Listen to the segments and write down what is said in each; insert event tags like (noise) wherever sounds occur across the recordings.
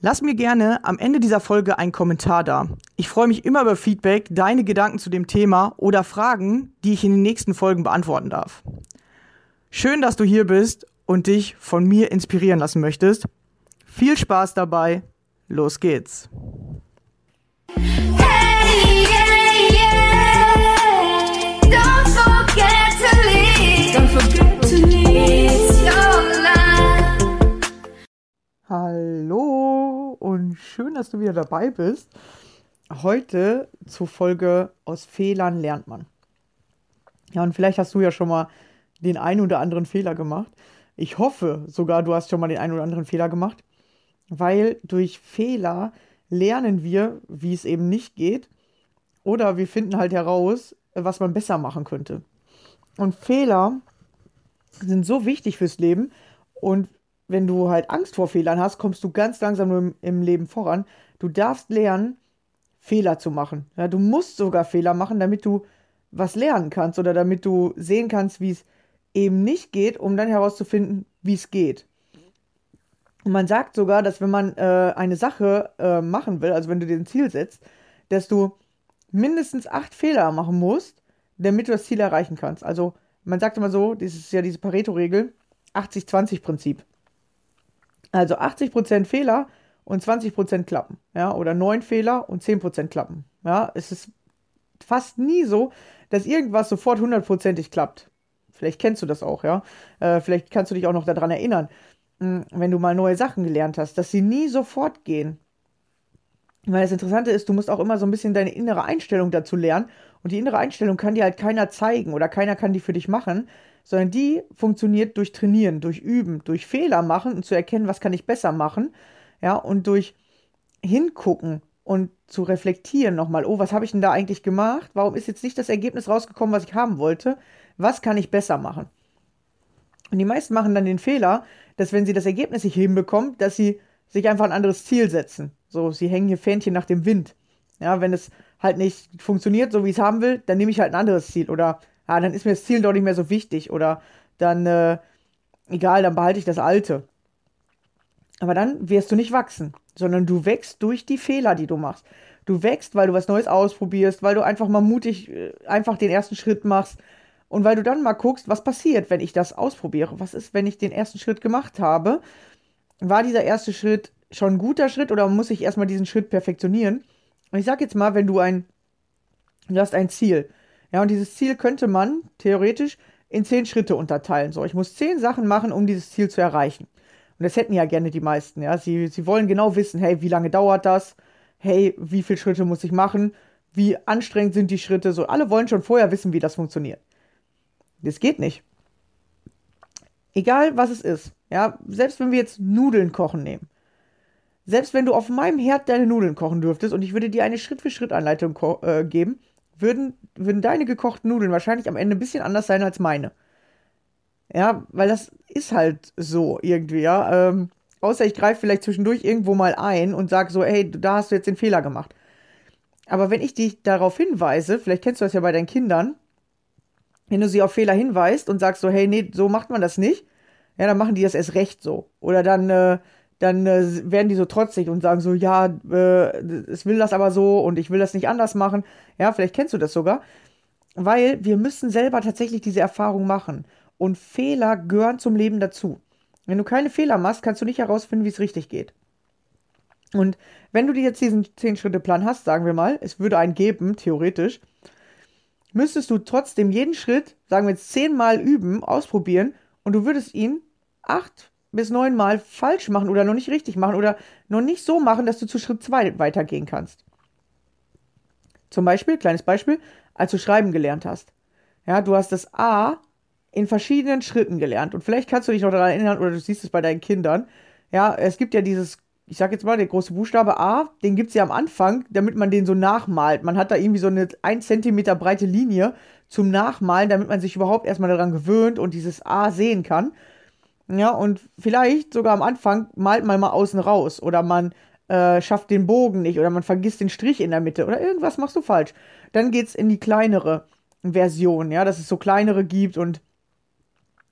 Lass mir gerne am Ende dieser Folge einen Kommentar da. Ich freue mich immer über Feedback, deine Gedanken zu dem Thema oder Fragen, die ich in den nächsten Folgen beantworten darf. Schön, dass du hier bist und dich von mir inspirieren lassen möchtest. Viel Spaß dabei. Los geht's. Hey, yeah, yeah. Don't forget to leave. Don't forget to leave your life. Hallo und schön, dass du wieder dabei bist. Heute zur Folge aus Fehlern lernt man. Ja, und vielleicht hast du ja schon mal den einen oder anderen Fehler gemacht. Ich hoffe sogar, du hast schon mal den einen oder anderen Fehler gemacht, weil durch Fehler lernen wir, wie es eben nicht geht, oder wir finden halt heraus, was man besser machen könnte. Und Fehler sind so wichtig fürs Leben und wenn du halt Angst vor Fehlern hast, kommst du ganz langsam im, im Leben voran. Du darfst lernen, Fehler zu machen. Ja, du musst sogar Fehler machen, damit du was lernen kannst oder damit du sehen kannst, wie es eben nicht geht, um dann herauszufinden, wie es geht. Und man sagt sogar, dass wenn man äh, eine Sache äh, machen will, also wenn du dir ein Ziel setzt, dass du mindestens acht Fehler machen musst, damit du das Ziel erreichen kannst. Also man sagt immer so, das ist ja diese Pareto-Regel, 80-20-Prinzip. Also 80% Fehler und 20% klappen. Ja, oder 9 Fehler und 10% klappen. Ja, es ist fast nie so, dass irgendwas sofort hundertprozentig klappt. Vielleicht kennst du das auch, ja. Äh, vielleicht kannst du dich auch noch daran erinnern, hm, wenn du mal neue Sachen gelernt hast, dass sie nie sofort gehen. Weil das Interessante ist, du musst auch immer so ein bisschen deine innere Einstellung dazu lernen. Und die innere Einstellung kann dir halt keiner zeigen oder keiner kann die für dich machen, sondern die funktioniert durch Trainieren, durch Üben, durch Fehler machen und zu erkennen, was kann ich besser machen. Ja, und durch Hingucken und zu reflektieren nochmal, oh, was habe ich denn da eigentlich gemacht? Warum ist jetzt nicht das Ergebnis rausgekommen, was ich haben wollte? Was kann ich besser machen? Und die meisten machen dann den Fehler, dass wenn sie das Ergebnis nicht hinbekommen, dass sie sich einfach ein anderes Ziel setzen. So, sie hängen hier Fähnchen nach dem Wind. Ja, wenn es halt nicht funktioniert, so wie ich es haben will, dann nehme ich halt ein anderes Ziel. Oder, ah, dann ist mir das Ziel doch nicht mehr so wichtig. Oder dann, äh, egal, dann behalte ich das Alte. Aber dann wirst du nicht wachsen, sondern du wächst durch die Fehler, die du machst. Du wächst, weil du was Neues ausprobierst, weil du einfach mal mutig äh, einfach den ersten Schritt machst, und weil du dann mal guckst, was passiert, wenn ich das ausprobiere. Was ist, wenn ich den ersten Schritt gemacht habe? War dieser erste Schritt schon ein guter Schritt oder muss ich erstmal diesen Schritt perfektionieren? Und ich sag jetzt mal, wenn du ein, du hast ein Ziel. Ja, und dieses Ziel könnte man theoretisch in zehn Schritte unterteilen. So, ich muss zehn Sachen machen, um dieses Ziel zu erreichen. Und das hätten ja gerne die meisten. Ja, sie, sie wollen genau wissen, hey, wie lange dauert das? Hey, wie viele Schritte muss ich machen? Wie anstrengend sind die Schritte? So, alle wollen schon vorher wissen, wie das funktioniert. Das geht nicht. Egal, was es ist. Ja, selbst wenn wir jetzt Nudeln kochen nehmen. Selbst wenn du auf meinem Herd deine Nudeln kochen dürftest und ich würde dir eine Schritt-für-Schritt-Anleitung äh, geben, würden, würden deine gekochten Nudeln wahrscheinlich am Ende ein bisschen anders sein als meine. Ja, weil das ist halt so irgendwie, ja. Ähm, außer ich greife vielleicht zwischendurch irgendwo mal ein und sage so, hey, da hast du jetzt den Fehler gemacht. Aber wenn ich dich darauf hinweise, vielleicht kennst du das ja bei deinen Kindern, wenn du sie auf Fehler hinweist und sagst so, hey, nee, so macht man das nicht, ja, dann machen die das erst recht so. Oder dann äh, dann äh, werden die so trotzig und sagen so, ja, äh, es will das aber so und ich will das nicht anders machen. Ja, vielleicht kennst du das sogar. Weil wir müssen selber tatsächlich diese Erfahrung machen. Und Fehler gehören zum Leben dazu. Wenn du keine Fehler machst, kannst du nicht herausfinden, wie es richtig geht. Und wenn du dir jetzt diesen 10-Schritte-Plan hast, sagen wir mal, es würde einen geben, theoretisch, müsstest du trotzdem jeden Schritt, sagen wir jetzt zehnmal üben, ausprobieren und du würdest ihn acht bis neunmal falsch machen oder noch nicht richtig machen oder noch nicht so machen, dass du zu Schritt 2 weitergehen kannst. Zum Beispiel, kleines Beispiel, als du schreiben gelernt hast. Ja, du hast das A in verschiedenen Schritten gelernt und vielleicht kannst du dich noch daran erinnern oder du siehst es bei deinen Kindern. Ja, es gibt ja dieses, ich sag jetzt mal, der große Buchstabe A, den gibt es ja am Anfang, damit man den so nachmalt. Man hat da irgendwie so eine 1 cm breite Linie zum Nachmalen, damit man sich überhaupt erstmal daran gewöhnt und dieses A sehen kann. Ja, und vielleicht sogar am Anfang malt man mal außen raus oder man äh, schafft den Bogen nicht oder man vergisst den Strich in der Mitte oder irgendwas machst du falsch. Dann geht's in die kleinere Version, ja, dass es so kleinere gibt und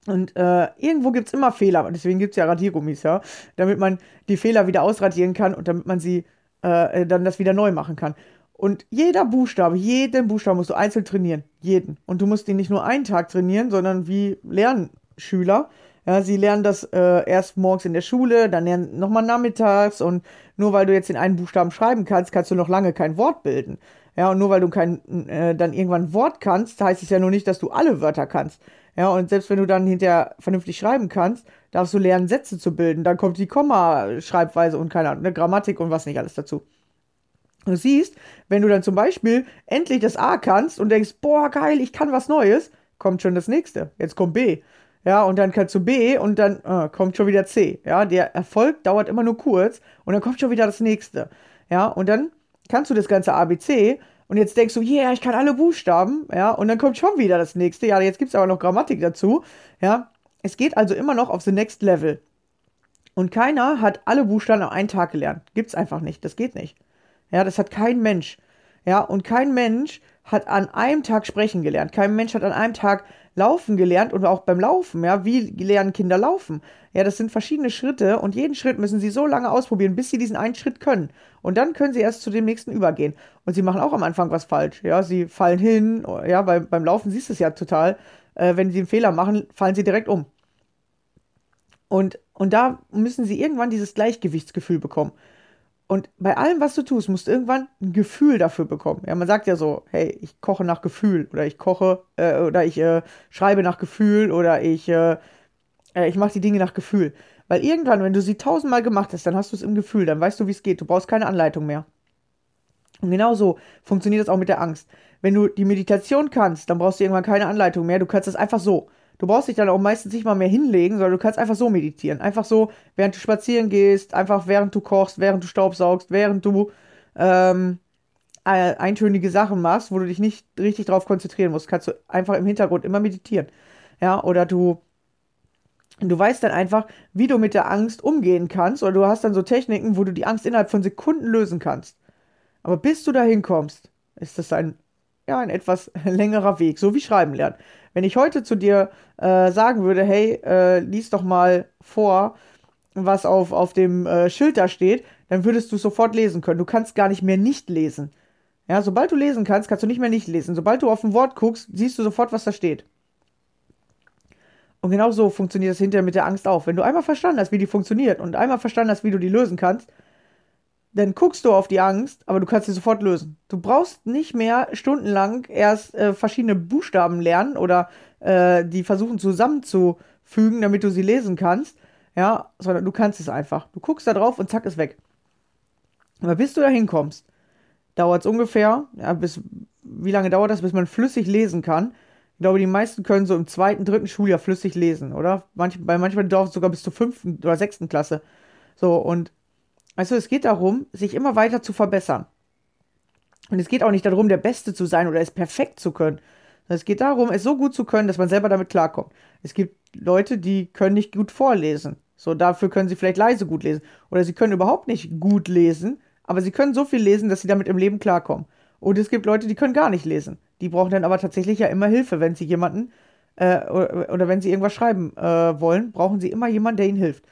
und äh, irgendwo gibt es immer Fehler, deswegen gibt es ja Radiergummis, ja, damit man die Fehler wieder ausradieren kann und damit man sie äh, dann das wieder neu machen kann. Und jeder Buchstabe, jeden Buchstaben musst du einzeln trainieren, jeden. Und du musst ihn nicht nur einen Tag trainieren, sondern wie Lernschüler ja, sie lernen das äh, erst morgens in der Schule, dann lernen nochmal nachmittags und nur weil du jetzt den einen Buchstaben schreiben kannst, kannst du noch lange kein Wort bilden. Ja, und nur weil du kein, äh, dann irgendwann ein Wort kannst, heißt es ja nur nicht, dass du alle Wörter kannst. Ja, und selbst wenn du dann hinterher vernünftig schreiben kannst, darfst du lernen, Sätze zu bilden. Dann kommt die Komma-Schreibweise und keine Ahnung, eine Grammatik und was nicht alles dazu. Du siehst, wenn du dann zum Beispiel endlich das A kannst und denkst, boah, geil, ich kann was Neues, kommt schon das nächste. Jetzt kommt B. Ja, und dann kannst du B und dann äh, kommt schon wieder C. Ja, der Erfolg dauert immer nur kurz und dann kommt schon wieder das nächste. Ja, und dann kannst du das ganze ABC und jetzt denkst du, yeah, ich kann alle Buchstaben. Ja, und dann kommt schon wieder das nächste. Ja, jetzt gibt es aber noch Grammatik dazu. Ja, es geht also immer noch auf the next level. Und keiner hat alle Buchstaben an einem Tag gelernt. Gibt's einfach nicht. Das geht nicht. Ja, das hat kein Mensch. Ja, und kein Mensch hat an einem Tag sprechen gelernt. Kein Mensch hat an einem Tag laufen gelernt und auch beim Laufen, ja, wie lernen Kinder laufen? Ja, das sind verschiedene Schritte und jeden Schritt müssen sie so lange ausprobieren, bis sie diesen einen Schritt können. Und dann können sie erst zu dem nächsten übergehen. Und sie machen auch am Anfang was falsch, ja, sie fallen hin, ja, beim, beim Laufen siehst du es ja total. Äh, wenn sie einen Fehler machen, fallen sie direkt um. Und, und da müssen sie irgendwann dieses Gleichgewichtsgefühl bekommen. Und bei allem, was du tust, musst du irgendwann ein Gefühl dafür bekommen. Ja, man sagt ja so, hey, ich koche nach Gefühl oder ich koche äh, oder ich äh, schreibe nach Gefühl oder ich, äh, äh ich mache die Dinge nach Gefühl. Weil irgendwann, wenn du sie tausendmal gemacht hast, dann hast du es im Gefühl, dann weißt du, wie es geht. Du brauchst keine Anleitung mehr. Und genau so funktioniert das auch mit der Angst. Wenn du die Meditation kannst, dann brauchst du irgendwann keine Anleitung mehr. Du kannst es einfach so. Du brauchst dich dann auch meistens nicht mal mehr hinlegen, sondern du kannst einfach so meditieren. Einfach so, während du spazieren gehst, einfach während du kochst, während du staubsaugst, während du ähm, eintönige Sachen machst, wo du dich nicht richtig drauf konzentrieren musst, kannst du einfach im Hintergrund immer meditieren. Ja, oder du du weißt dann einfach, wie du mit der Angst umgehen kannst, oder du hast dann so Techniken, wo du die Angst innerhalb von Sekunden lösen kannst. Aber bis du dahin kommst, ist das ein ja, ein etwas (laughs) längerer Weg, so wie Schreiben lernen. Wenn ich heute zu dir äh, sagen würde, hey, äh, lies doch mal vor, was auf, auf dem äh, Schild da steht, dann würdest du sofort lesen können. Du kannst gar nicht mehr nicht lesen. Ja, sobald du lesen kannst, kannst du nicht mehr nicht lesen. Sobald du auf ein Wort guckst, siehst du sofort, was da steht. Und genau so funktioniert das hinterher mit der Angst auch. Wenn du einmal verstanden hast, wie die funktioniert und einmal verstanden hast, wie du die lösen kannst, dann guckst du auf die Angst, aber du kannst sie sofort lösen. Du brauchst nicht mehr stundenlang erst äh, verschiedene Buchstaben lernen oder äh, die versuchen zusammenzufügen, damit du sie lesen kannst, ja, sondern du kannst es einfach. Du guckst da drauf und zack, ist weg. Aber bis du da hinkommst, dauert es ungefähr, ja, bis, wie lange dauert das, bis man flüssig lesen kann? Ich glaube, die meisten können so im zweiten, dritten Schuljahr flüssig lesen, oder? Manch, bei manchmal dauert es sogar bis zur fünften oder sechsten Klasse. So, und also es geht darum, sich immer weiter zu verbessern. Und es geht auch nicht darum, der Beste zu sein oder es perfekt zu können. Es geht darum, es so gut zu können, dass man selber damit klarkommt. Es gibt Leute, die können nicht gut vorlesen. So, dafür können sie vielleicht leise gut lesen. Oder sie können überhaupt nicht gut lesen, aber sie können so viel lesen, dass sie damit im Leben klarkommen. Und es gibt Leute, die können gar nicht lesen. Die brauchen dann aber tatsächlich ja immer Hilfe, wenn sie jemanden äh, oder, oder, wenn sie irgendwas schreiben äh, wollen, brauchen sie immer jemanden, der ihnen hilft.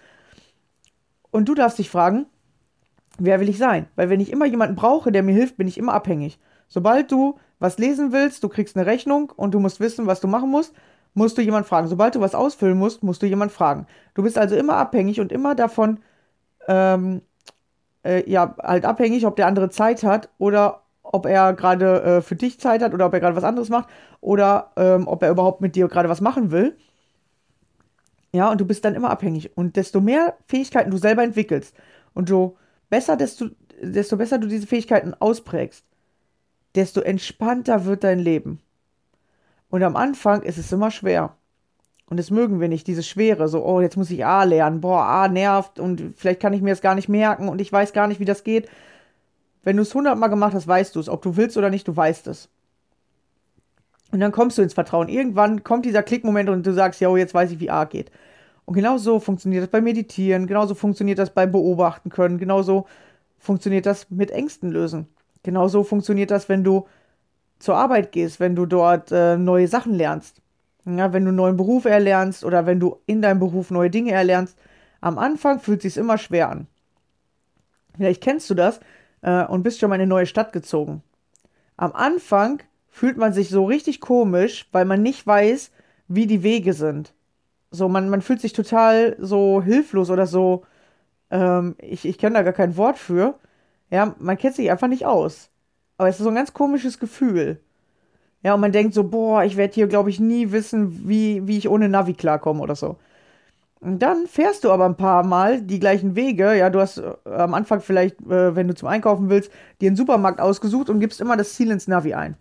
Und du darfst dich fragen, wer will ich sein? Weil wenn ich immer jemanden brauche, der mir hilft, bin ich immer abhängig. Sobald du was lesen willst, du kriegst eine Rechnung und du musst wissen, was du machen musst, musst du jemanden fragen. Sobald du was ausfüllen musst, musst du jemanden fragen. Du bist also immer abhängig und immer davon, ähm, äh, ja, halt abhängig, ob der andere Zeit hat oder ob er gerade äh, für dich Zeit hat oder ob er gerade was anderes macht oder ähm, ob er überhaupt mit dir gerade was machen will. Ja, und du bist dann immer abhängig. Und desto mehr Fähigkeiten du selber entwickelst und du besser, desto, desto besser du diese Fähigkeiten ausprägst, desto entspannter wird dein Leben. Und am Anfang ist es immer schwer. Und das mögen wir nicht, diese Schwere, so, oh, jetzt muss ich A lernen, boah, A nervt und vielleicht kann ich mir das gar nicht merken und ich weiß gar nicht, wie das geht. Wenn du es hundertmal gemacht hast, weißt du es. Ob du willst oder nicht, du weißt es. Und dann kommst du ins Vertrauen. Irgendwann kommt dieser Klickmoment und du sagst, ja, oh, jetzt weiß ich, wie A geht. Und genau so funktioniert das beim Meditieren, genauso funktioniert das beim Beobachten können, genauso funktioniert das mit Ängsten lösen. Genauso funktioniert das, wenn du zur Arbeit gehst, wenn du dort äh, neue Sachen lernst. Ja, wenn du einen neuen Beruf erlernst oder wenn du in deinem Beruf neue Dinge erlernst. Am Anfang fühlt es sich immer schwer an. Vielleicht kennst du das äh, und bist schon mal in eine neue Stadt gezogen. Am Anfang fühlt man sich so richtig komisch, weil man nicht weiß, wie die Wege sind. So, man, man fühlt sich total so hilflos oder so. Ähm, ich ich kenne da gar kein Wort für. Ja, man kennt sich einfach nicht aus. Aber es ist so ein ganz komisches Gefühl. Ja, und man denkt so, boah, ich werde hier, glaube ich, nie wissen, wie, wie ich ohne Navi klarkomme oder so. Und dann fährst du aber ein paar Mal die gleichen Wege. Ja, du hast äh, am Anfang vielleicht, äh, wenn du zum Einkaufen willst, dir einen Supermarkt ausgesucht und gibst immer das Ziel ins Navi ein.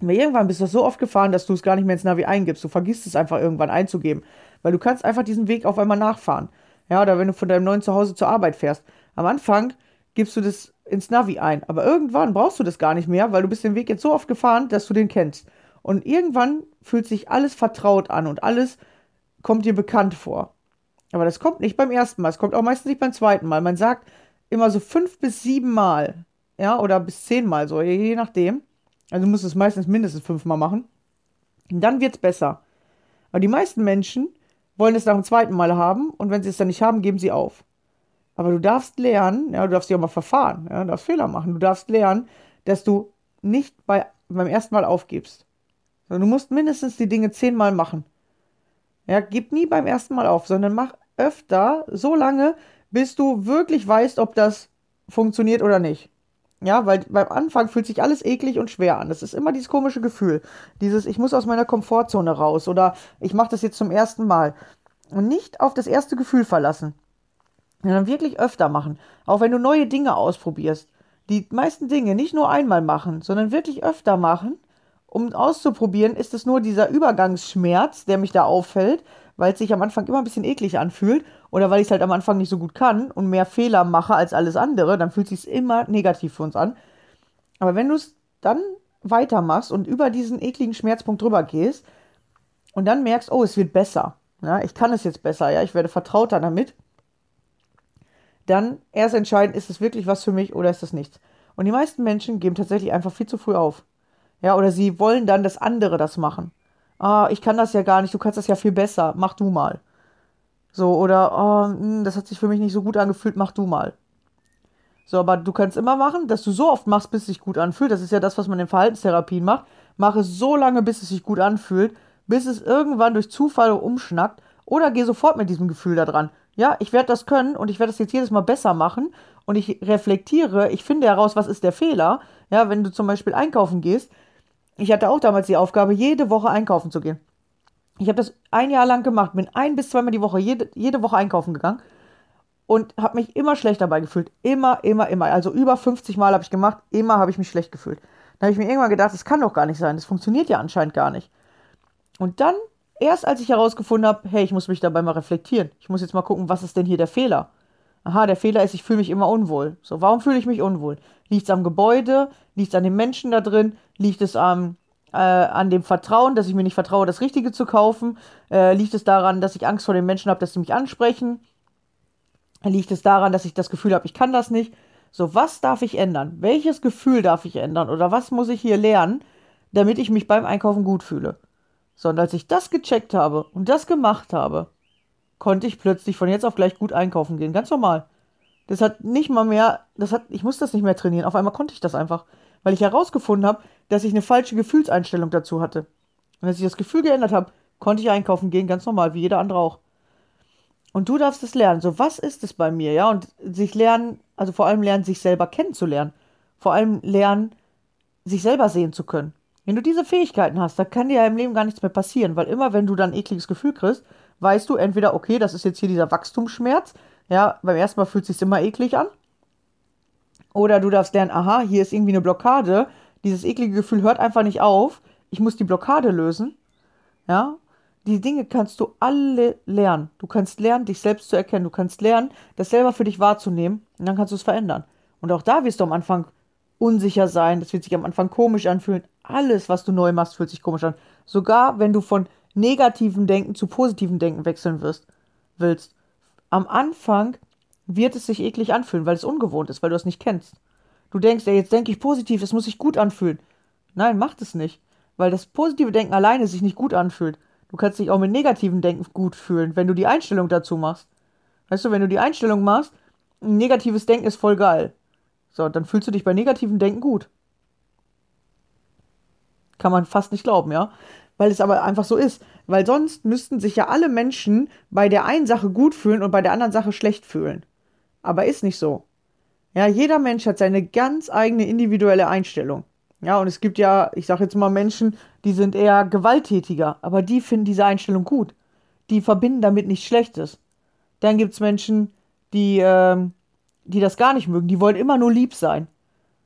Aber irgendwann bist du so oft gefahren, dass du es gar nicht mehr ins Navi eingibst. Du vergisst es einfach irgendwann einzugeben. Weil du kannst einfach diesen Weg auf einmal nachfahren. Ja, oder wenn du von deinem neuen Zuhause zur Arbeit fährst. Am Anfang gibst du das ins Navi ein. Aber irgendwann brauchst du das gar nicht mehr, weil du bist den Weg jetzt so oft gefahren, dass du den kennst. Und irgendwann fühlt sich alles vertraut an und alles kommt dir bekannt vor. Aber das kommt nicht beim ersten Mal. Es kommt auch meistens nicht beim zweiten Mal. Man sagt immer so fünf bis sieben Mal. Ja, oder bis zehn Mal so, je nachdem. Also du musst es meistens mindestens fünfmal machen. Und dann wird es besser. Aber die meisten Menschen wollen es nach dem zweiten Mal haben und wenn sie es dann nicht haben, geben sie auf. Aber du darfst lernen, ja, du darfst dich auch mal verfahren, ja, du darfst Fehler machen. Du darfst lernen, dass du nicht bei, beim ersten Mal aufgibst. Sondern du musst mindestens die Dinge zehnmal machen. Ja, gib nie beim ersten Mal auf, sondern mach öfter, so lange, bis du wirklich weißt, ob das funktioniert oder nicht. Ja, weil beim Anfang fühlt sich alles eklig und schwer an. Das ist immer dieses komische Gefühl. Dieses, ich muss aus meiner Komfortzone raus oder ich mache das jetzt zum ersten Mal. Und nicht auf das erste Gefühl verlassen. Sondern wirklich öfter machen. Auch wenn du neue Dinge ausprobierst. Die meisten Dinge nicht nur einmal machen, sondern wirklich öfter machen. Um auszuprobieren, ist es nur dieser Übergangsschmerz, der mich da auffällt, weil es sich am Anfang immer ein bisschen eklig anfühlt oder weil ich es halt am Anfang nicht so gut kann und mehr Fehler mache als alles andere, dann fühlt es sich immer negativ für uns an. Aber wenn du es dann weitermachst und über diesen ekligen Schmerzpunkt drüber gehst und dann merkst, oh, es wird besser, ja, ich kann es jetzt besser, ja, ich werde vertrauter damit, dann erst entscheiden, ist es wirklich was für mich oder ist es nichts. Und die meisten Menschen geben tatsächlich einfach viel zu früh auf. Ja, oder sie wollen dann, dass andere das machen ah, ich kann das ja gar nicht, du kannst das ja viel besser, mach du mal. So, oder, oh, mh, das hat sich für mich nicht so gut angefühlt, mach du mal. So, aber du kannst immer machen, dass du so oft machst, bis es sich gut anfühlt. Das ist ja das, was man in Verhaltenstherapien macht. Mach es so lange, bis es sich gut anfühlt, bis es irgendwann durch Zufall umschnackt oder geh sofort mit diesem Gefühl da dran. Ja, ich werde das können und ich werde das jetzt jedes Mal besser machen und ich reflektiere, ich finde heraus, was ist der Fehler. Ja, wenn du zum Beispiel einkaufen gehst, ich hatte auch damals die Aufgabe, jede Woche einkaufen zu gehen. Ich habe das ein Jahr lang gemacht, bin ein bis zweimal die Woche, jede, jede Woche einkaufen gegangen und habe mich immer schlecht dabei gefühlt. Immer, immer, immer. Also über 50 Mal habe ich gemacht, immer habe ich mich schlecht gefühlt. Dann habe ich mir irgendwann gedacht, das kann doch gar nicht sein, das funktioniert ja anscheinend gar nicht. Und dann, erst als ich herausgefunden habe, hey, ich muss mich dabei mal reflektieren. Ich muss jetzt mal gucken, was ist denn hier der Fehler? Aha, der Fehler ist, ich fühle mich immer unwohl. So, warum fühle ich mich unwohl? Liegt es am Gebäude? Liegt es an den Menschen da drin? Liegt es am, äh, an dem Vertrauen, dass ich mir nicht vertraue, das Richtige zu kaufen? Äh, liegt es daran, dass ich Angst vor den Menschen habe, dass sie mich ansprechen? Liegt es daran, dass ich das Gefühl habe, ich kann das nicht? So, was darf ich ändern? Welches Gefühl darf ich ändern? Oder was muss ich hier lernen, damit ich mich beim Einkaufen gut fühle? So, und als ich das gecheckt habe und das gemacht habe, konnte ich plötzlich von jetzt auf gleich gut einkaufen gehen. Ganz normal. Das hat nicht mal mehr, das hat, ich muss das nicht mehr trainieren. Auf einmal konnte ich das einfach. Weil ich herausgefunden habe, dass ich eine falsche Gefühlseinstellung dazu hatte. Und als ich das Gefühl geändert habe, konnte ich einkaufen gehen, ganz normal, wie jeder andere auch. Und du darfst es lernen. So, was ist es bei mir, ja? Und sich lernen, also vor allem lernen, sich selber kennenzulernen. Vor allem lernen, sich selber sehen zu können. Wenn du diese Fähigkeiten hast, dann kann dir ja im Leben gar nichts mehr passieren, weil immer, wenn du dann ein ekliges Gefühl kriegst, weißt du entweder, okay, das ist jetzt hier dieser Wachstumsschmerz, ja, beim ersten Mal fühlt es sich immer eklig an. Oder du darfst lernen, aha, hier ist irgendwie eine Blockade, dieses eklige Gefühl hört einfach nicht auf, ich muss die Blockade lösen, ja, die Dinge kannst du alle lernen. Du kannst lernen, dich selbst zu erkennen. Du kannst lernen, das selber für dich wahrzunehmen. Und dann kannst du es verändern. Und auch da wirst du am Anfang unsicher sein. Das wird sich am Anfang komisch anfühlen. Alles, was du neu machst, fühlt sich komisch an. Sogar wenn du von negativen Denken zu positiven Denken wechseln wirst, willst. Am Anfang wird es sich eklig anfühlen, weil es ungewohnt ist, weil du es nicht kennst. Du denkst, ja, jetzt denke ich positiv, das muss sich gut anfühlen. Nein, macht es nicht. Weil das positive Denken alleine sich nicht gut anfühlt. Du kannst dich auch mit negativen Denken gut fühlen, wenn du die Einstellung dazu machst. Weißt du, wenn du die Einstellung machst, negatives Denken ist voll geil. So, dann fühlst du dich bei negativem Denken gut. Kann man fast nicht glauben, ja? Weil es aber einfach so ist. Weil sonst müssten sich ja alle Menschen bei der einen Sache gut fühlen und bei der anderen Sache schlecht fühlen. Aber ist nicht so. Ja, jeder Mensch hat seine ganz eigene individuelle Einstellung. Ja, und es gibt ja, ich sag jetzt mal Menschen, die sind eher gewalttätiger, aber die finden diese Einstellung gut. Die verbinden damit nichts Schlechtes. Dann gibt es Menschen, die, ähm, die das gar nicht mögen. Die wollen immer nur lieb sein.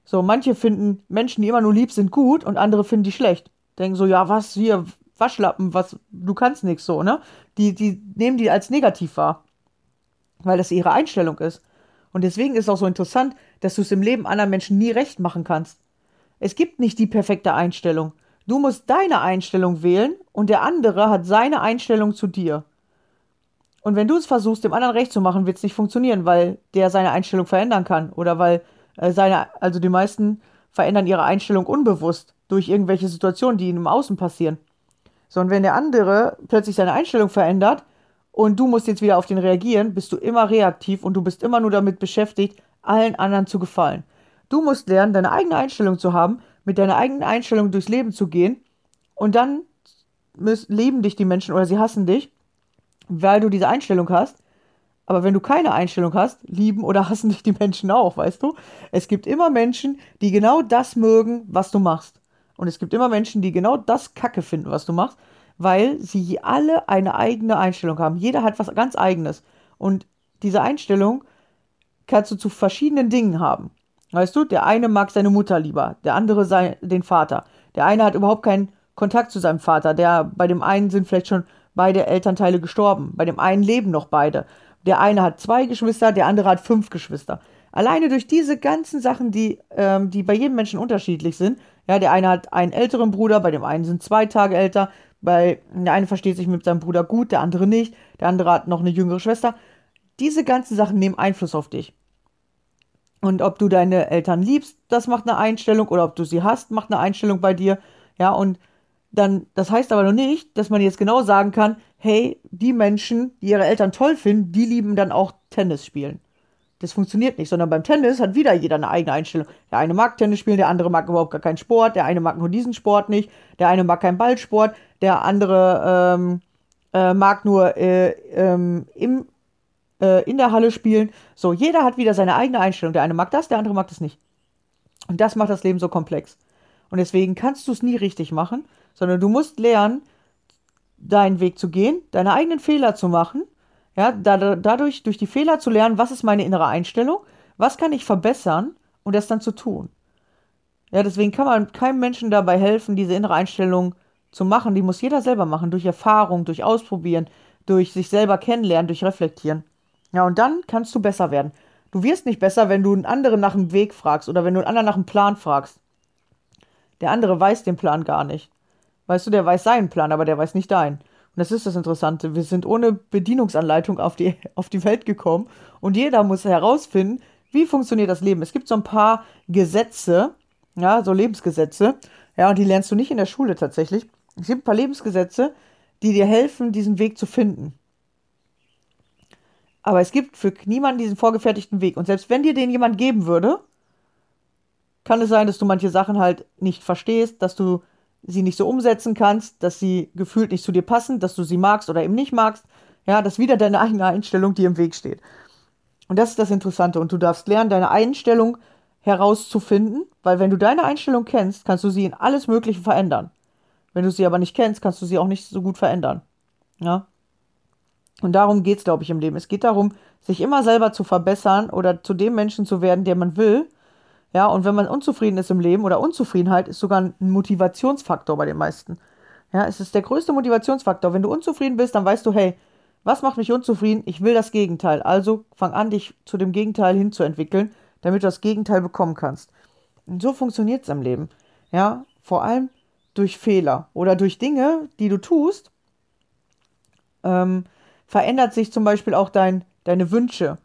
So, manche finden Menschen, die immer nur lieb sind, gut und andere finden die schlecht. Denken so, ja, was hier, Waschlappen, was, du kannst nichts so, ne? Die, die nehmen die als negativ wahr. Weil das ihre Einstellung ist. Und deswegen ist es auch so interessant, dass du es im Leben anderen Menschen nie recht machen kannst. Es gibt nicht die perfekte Einstellung. Du musst deine Einstellung wählen und der andere hat seine Einstellung zu dir. Und wenn du es versuchst, dem anderen recht zu machen, wird es nicht funktionieren, weil der seine Einstellung verändern kann. Oder weil äh, seine, also die meisten verändern ihre Einstellung unbewusst durch irgendwelche Situationen, die ihnen im Außen passieren. So, und wenn der andere plötzlich seine Einstellung verändert und du musst jetzt wieder auf den reagieren, bist du immer reaktiv und du bist immer nur damit beschäftigt, allen anderen zu gefallen. Du musst lernen, deine eigene Einstellung zu haben, mit deiner eigenen Einstellung durchs Leben zu gehen und dann lieben dich die Menschen oder sie hassen dich, weil du diese Einstellung hast. Aber wenn du keine Einstellung hast, lieben oder (laughs) hassen dich die Menschen auch, weißt du? Es gibt immer Menschen, die genau das mögen, was du machst. Und es gibt immer Menschen, die genau das Kacke finden, was du machst, weil sie alle eine eigene Einstellung haben. Jeder hat was ganz eigenes. Und diese Einstellung kannst du zu verschiedenen Dingen haben. Weißt du, der eine mag seine Mutter lieber, der andere sein, den Vater. Der eine hat überhaupt keinen Kontakt zu seinem Vater. Der, bei dem einen sind vielleicht schon beide Elternteile gestorben. Bei dem einen leben noch beide. Der eine hat zwei Geschwister, der andere hat fünf Geschwister. Alleine durch diese ganzen Sachen, die, ähm, die bei jedem Menschen unterschiedlich sind. Ja, der eine hat einen älteren Bruder, bei dem einen sind zwei Tage älter. Bei der eine versteht sich mit seinem Bruder gut, der andere nicht. Der andere hat noch eine jüngere Schwester. Diese ganzen Sachen nehmen Einfluss auf dich. Und ob du deine Eltern liebst, das macht eine Einstellung, oder ob du sie hast, macht eine Einstellung bei dir. Ja, und dann, das heißt aber noch nicht, dass man jetzt genau sagen kann, hey, die Menschen, die ihre Eltern toll finden, die lieben dann auch Tennis spielen. Das funktioniert nicht, sondern beim Tennis hat wieder jeder eine eigene Einstellung. Der eine mag Tennis spielen, der andere mag überhaupt gar keinen Sport, der eine mag nur diesen Sport nicht, der eine mag keinen Ballsport, der andere ähm, äh, mag nur äh, ähm, im, äh, in der Halle spielen. So, jeder hat wieder seine eigene Einstellung. Der eine mag das, der andere mag das nicht. Und das macht das Leben so komplex. Und deswegen kannst du es nie richtig machen, sondern du musst lernen, deinen Weg zu gehen, deine eigenen Fehler zu machen ja, da, dadurch, durch die Fehler zu lernen, was ist meine innere Einstellung, was kann ich verbessern und das dann zu tun. Ja, deswegen kann man keinem Menschen dabei helfen, diese innere Einstellung zu machen. Die muss jeder selber machen, durch Erfahrung, durch Ausprobieren, durch sich selber kennenlernen, durch Reflektieren. Ja, und dann kannst du besser werden. Du wirst nicht besser, wenn du einen anderen nach dem Weg fragst oder wenn du einen anderen nach dem Plan fragst. Der andere weiß den Plan gar nicht. Weißt du, der weiß seinen Plan, aber der weiß nicht deinen. Das ist das Interessante. Wir sind ohne Bedienungsanleitung auf die, (laughs) auf die Welt gekommen und jeder muss herausfinden, wie funktioniert das Leben. Es gibt so ein paar Gesetze, ja, so Lebensgesetze, ja, und die lernst du nicht in der Schule tatsächlich. Es gibt ein paar Lebensgesetze, die dir helfen, diesen Weg zu finden. Aber es gibt für niemanden diesen vorgefertigten Weg. Und selbst wenn dir den jemand geben würde, kann es sein, dass du manche Sachen halt nicht verstehst, dass du sie nicht so umsetzen kannst, dass sie gefühlt nicht zu dir passen, dass du sie magst oder eben nicht magst. Ja, dass wieder deine eigene Einstellung dir im Weg steht. Und das ist das Interessante. Und du darfst lernen, deine Einstellung herauszufinden, weil wenn du deine Einstellung kennst, kannst du sie in alles Mögliche verändern. Wenn du sie aber nicht kennst, kannst du sie auch nicht so gut verändern. Ja. Und darum geht es, glaube ich, im Leben. Es geht darum, sich immer selber zu verbessern oder zu dem Menschen zu werden, der man will ja, und wenn man unzufrieden ist im Leben oder Unzufriedenheit ist sogar ein Motivationsfaktor bei den meisten. Ja, es ist der größte Motivationsfaktor. Wenn du unzufrieden bist, dann weißt du, hey, was macht mich unzufrieden? Ich will das Gegenteil. Also fang an, dich zu dem Gegenteil hinzuentwickeln, damit du das Gegenteil bekommen kannst. Und so funktioniert es im Leben. Ja, vor allem durch Fehler oder durch Dinge, die du tust, ähm, verändert sich zum Beispiel auch dein, deine Wünsche.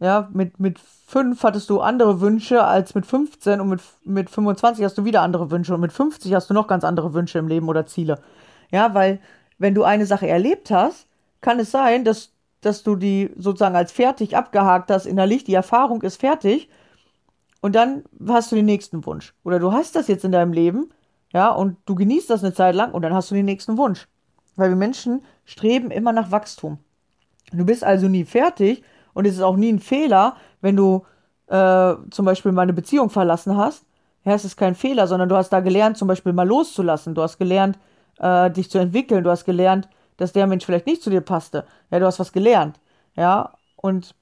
Ja, mit, mit 5 hattest du andere Wünsche als mit 15 und mit, mit 25 hast du wieder andere Wünsche und mit 50 hast du noch ganz andere Wünsche im Leben oder Ziele. Ja, weil wenn du eine Sache erlebt hast, kann es sein, dass, dass du die sozusagen als fertig abgehakt hast innerlich, die Erfahrung ist fertig und dann hast du den nächsten Wunsch. Oder du hast das jetzt in deinem Leben, ja, und du genießt das eine Zeit lang und dann hast du den nächsten Wunsch. Weil wir Menschen streben immer nach Wachstum. Du bist also nie fertig und es ist auch nie ein Fehler, wenn du äh, zum Beispiel mal eine Beziehung verlassen hast. Ja, es ist kein Fehler, sondern du hast da gelernt, zum Beispiel mal loszulassen. Du hast gelernt, äh, dich zu entwickeln. Du hast gelernt, dass der Mensch vielleicht nicht zu dir passte. Ja, du hast was gelernt. Ja, und,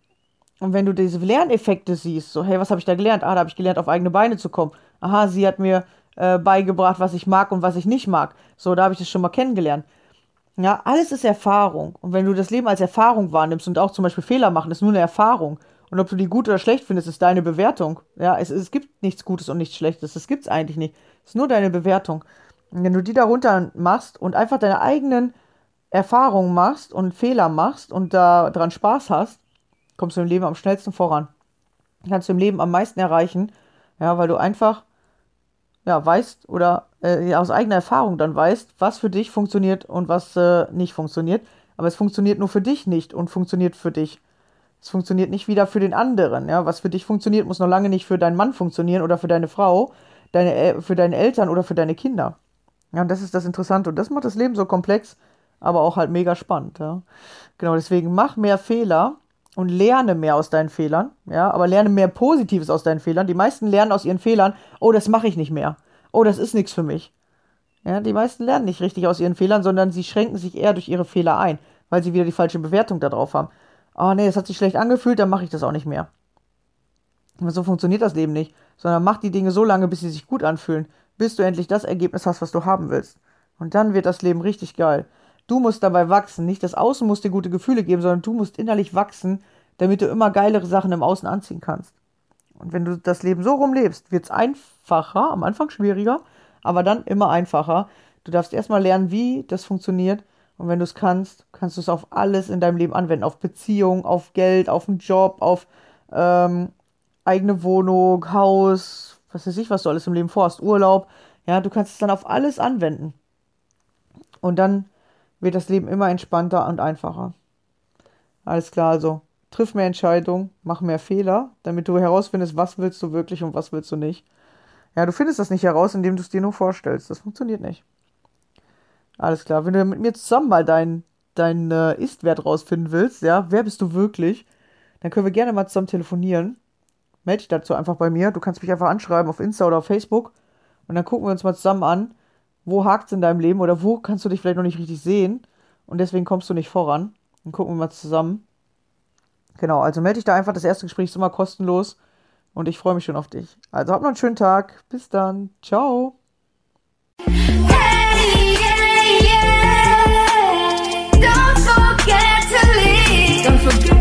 und wenn du diese Lerneffekte siehst, so, hey, was habe ich da gelernt? Ah, da habe ich gelernt, auf eigene Beine zu kommen. Aha, sie hat mir äh, beigebracht, was ich mag und was ich nicht mag. So, da habe ich das schon mal kennengelernt. Ja, alles ist Erfahrung. Und wenn du das Leben als Erfahrung wahrnimmst und auch zum Beispiel Fehler machen, ist nur eine Erfahrung. Und ob du die gut oder schlecht findest, ist deine Bewertung. Ja, es, es gibt nichts Gutes und nichts Schlechtes. Das gibt es eigentlich nicht. Es ist nur deine Bewertung. Und wenn du die darunter machst und einfach deine eigenen Erfahrungen machst und Fehler machst und daran Spaß hast, kommst du im Leben am schnellsten voran. Kannst du im Leben am meisten erreichen, ja, weil du einfach ja, weißt oder äh, aus eigener Erfahrung dann weißt, was für dich funktioniert und was äh, nicht funktioniert. Aber es funktioniert nur für dich nicht und funktioniert für dich. Es funktioniert nicht wieder für den anderen. Ja? Was für dich funktioniert, muss noch lange nicht für deinen Mann funktionieren oder für deine Frau, deine, für deine Eltern oder für deine Kinder. Ja, und das ist das Interessante. Und das macht das Leben so komplex, aber auch halt mega spannend. Ja? Genau, deswegen mach mehr Fehler und lerne mehr aus deinen Fehlern, ja, aber lerne mehr Positives aus deinen Fehlern. Die meisten lernen aus ihren Fehlern, oh, das mache ich nicht mehr. Oh, das ist nichts für mich. Ja, die meisten lernen nicht richtig aus ihren Fehlern, sondern sie schränken sich eher durch ihre Fehler ein, weil sie wieder die falsche Bewertung darauf haben. Oh nee, das hat sich schlecht angefühlt, dann mache ich das auch nicht mehr. Aber so funktioniert das Leben nicht, sondern mach die Dinge so lange, bis sie sich gut anfühlen, bis du endlich das Ergebnis hast, was du haben willst. Und dann wird das Leben richtig geil. Du musst dabei wachsen. Nicht das Außen muss dir gute Gefühle geben, sondern du musst innerlich wachsen, damit du immer geilere Sachen im Außen anziehen kannst. Und wenn du das Leben so rumlebst, wird es einfacher, am Anfang schwieriger, aber dann immer einfacher. Du darfst erstmal lernen, wie das funktioniert. Und wenn du es kannst, kannst du es auf alles in deinem Leben anwenden. Auf Beziehung, auf Geld, auf einen Job, auf ähm, eigene Wohnung, Haus, was weiß ich, was du alles im Leben vorhast, Urlaub. Ja, du kannst es dann auf alles anwenden. Und dann wird das Leben immer entspannter und einfacher. Alles klar, also triff mehr Entscheidungen, mach mehr Fehler, damit du herausfindest, was willst du wirklich und was willst du nicht. Ja, du findest das nicht heraus, indem du es dir nur vorstellst. Das funktioniert nicht. Alles klar. Wenn du mit mir zusammen mal deinen dein, äh, Ist-Wert rausfinden willst, ja, wer bist du wirklich, dann können wir gerne mal zusammen telefonieren. Melde dich dazu einfach bei mir. Du kannst mich einfach anschreiben auf Insta oder auf Facebook. Und dann gucken wir uns mal zusammen an, wo hakt es in deinem Leben oder wo kannst du dich vielleicht noch nicht richtig sehen und deswegen kommst du nicht voran. Dann gucken wir mal zusammen. Genau, also melde dich da einfach. Das erste Gespräch ist immer kostenlos und ich freue mich schon auf dich. Also habt noch einen schönen Tag. Bis dann. Ciao. Don't forget to leave. Don't forget